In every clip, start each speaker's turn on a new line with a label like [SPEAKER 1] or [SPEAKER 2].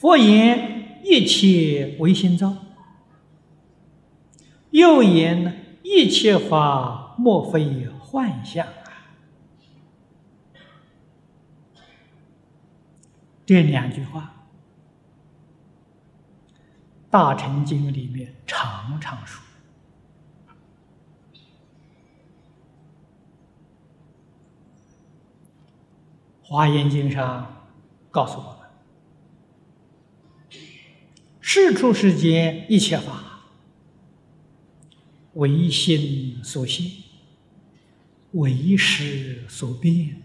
[SPEAKER 1] 佛言：一切唯心造。又言：一切法莫非幻象！这两句话，《大乘经》里面常常说。华严经上告诉我：世出世间一切法，唯心所现，唯识所变。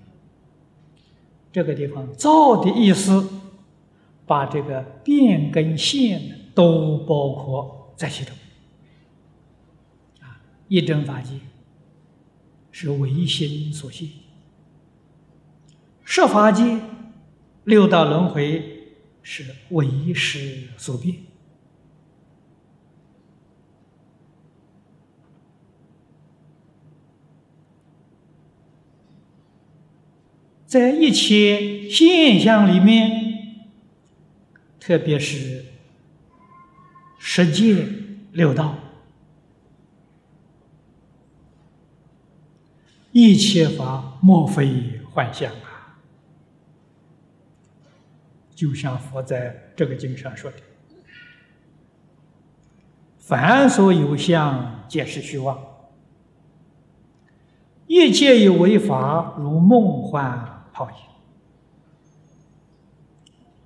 [SPEAKER 1] 这个地方“造”的意思，把这个变跟现都包括在其中。啊，一真法界是唯心所现。设法界六道轮回是为识所变，在一切现象里面，特别是十界六道，一切法莫非幻象。就像佛在这个经上说的：“凡所有相，皆是虚妄；一切有为法，如梦幻泡影。”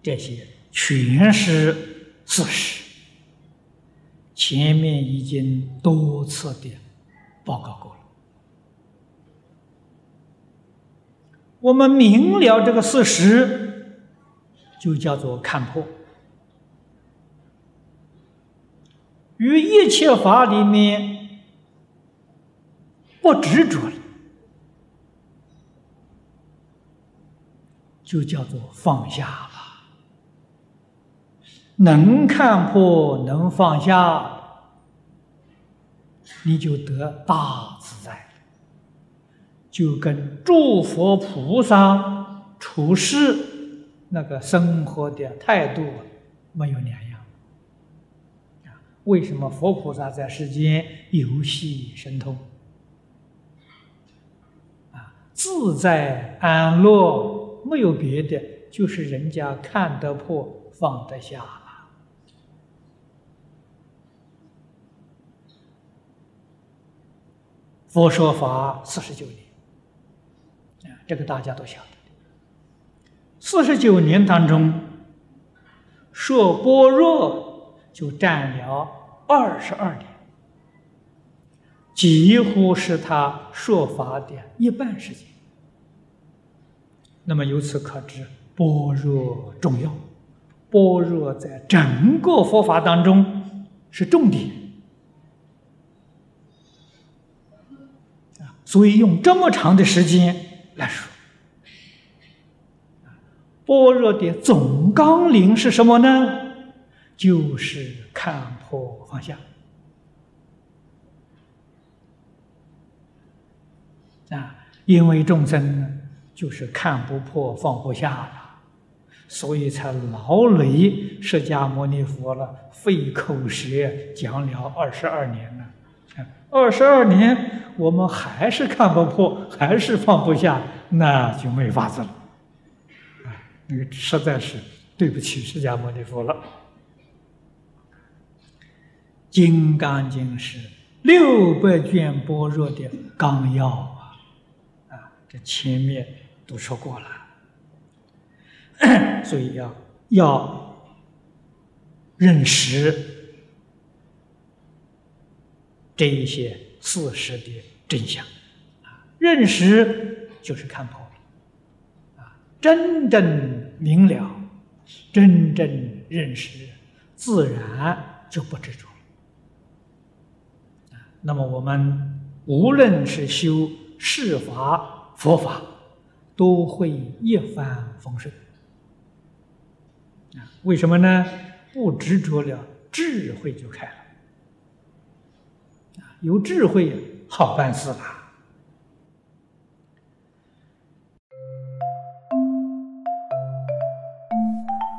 [SPEAKER 1] 这些全是事实。前面已经多次的报告过了。我们明了这个事实。就叫做看破，于一切法里面不执着了，就叫做放下了。能看破，能放下，你就得大自在，就跟诸佛菩萨处世。那个生活的态度没有两样啊？为什么佛菩萨在世间游戏神通啊？自在安乐，没有别的，就是人家看得破，放得下了。佛说法四十九年啊，这个大家都晓得。四十九年当中，说般若就占了二十二年，几乎是他说法的一半时间。那么由此可知，般若重要，般若在整个佛法当中是重点所以用这么长的时间来说。般若的总纲领是什么呢？就是看破放下啊！因为众生呢，就是看不破、放不下了，所以才劳累释迦牟尼佛了，费口舌讲了二十二年了。二十二年，我们还是看不破，还是放不下，那就没法子了。那个实在是对不起释迦牟尼佛了，《金刚经》是六百卷般若的纲要啊，啊，这前面都说过了，所以要要认识这一些事实的真相。啊，认识就是看破。啊真正明了，真正认识，自然就不执着了。那么我们无论是修世法、佛法，都会一帆风顺。啊，为什么呢？不执着了，智慧就开了。啊，有智慧好办事了。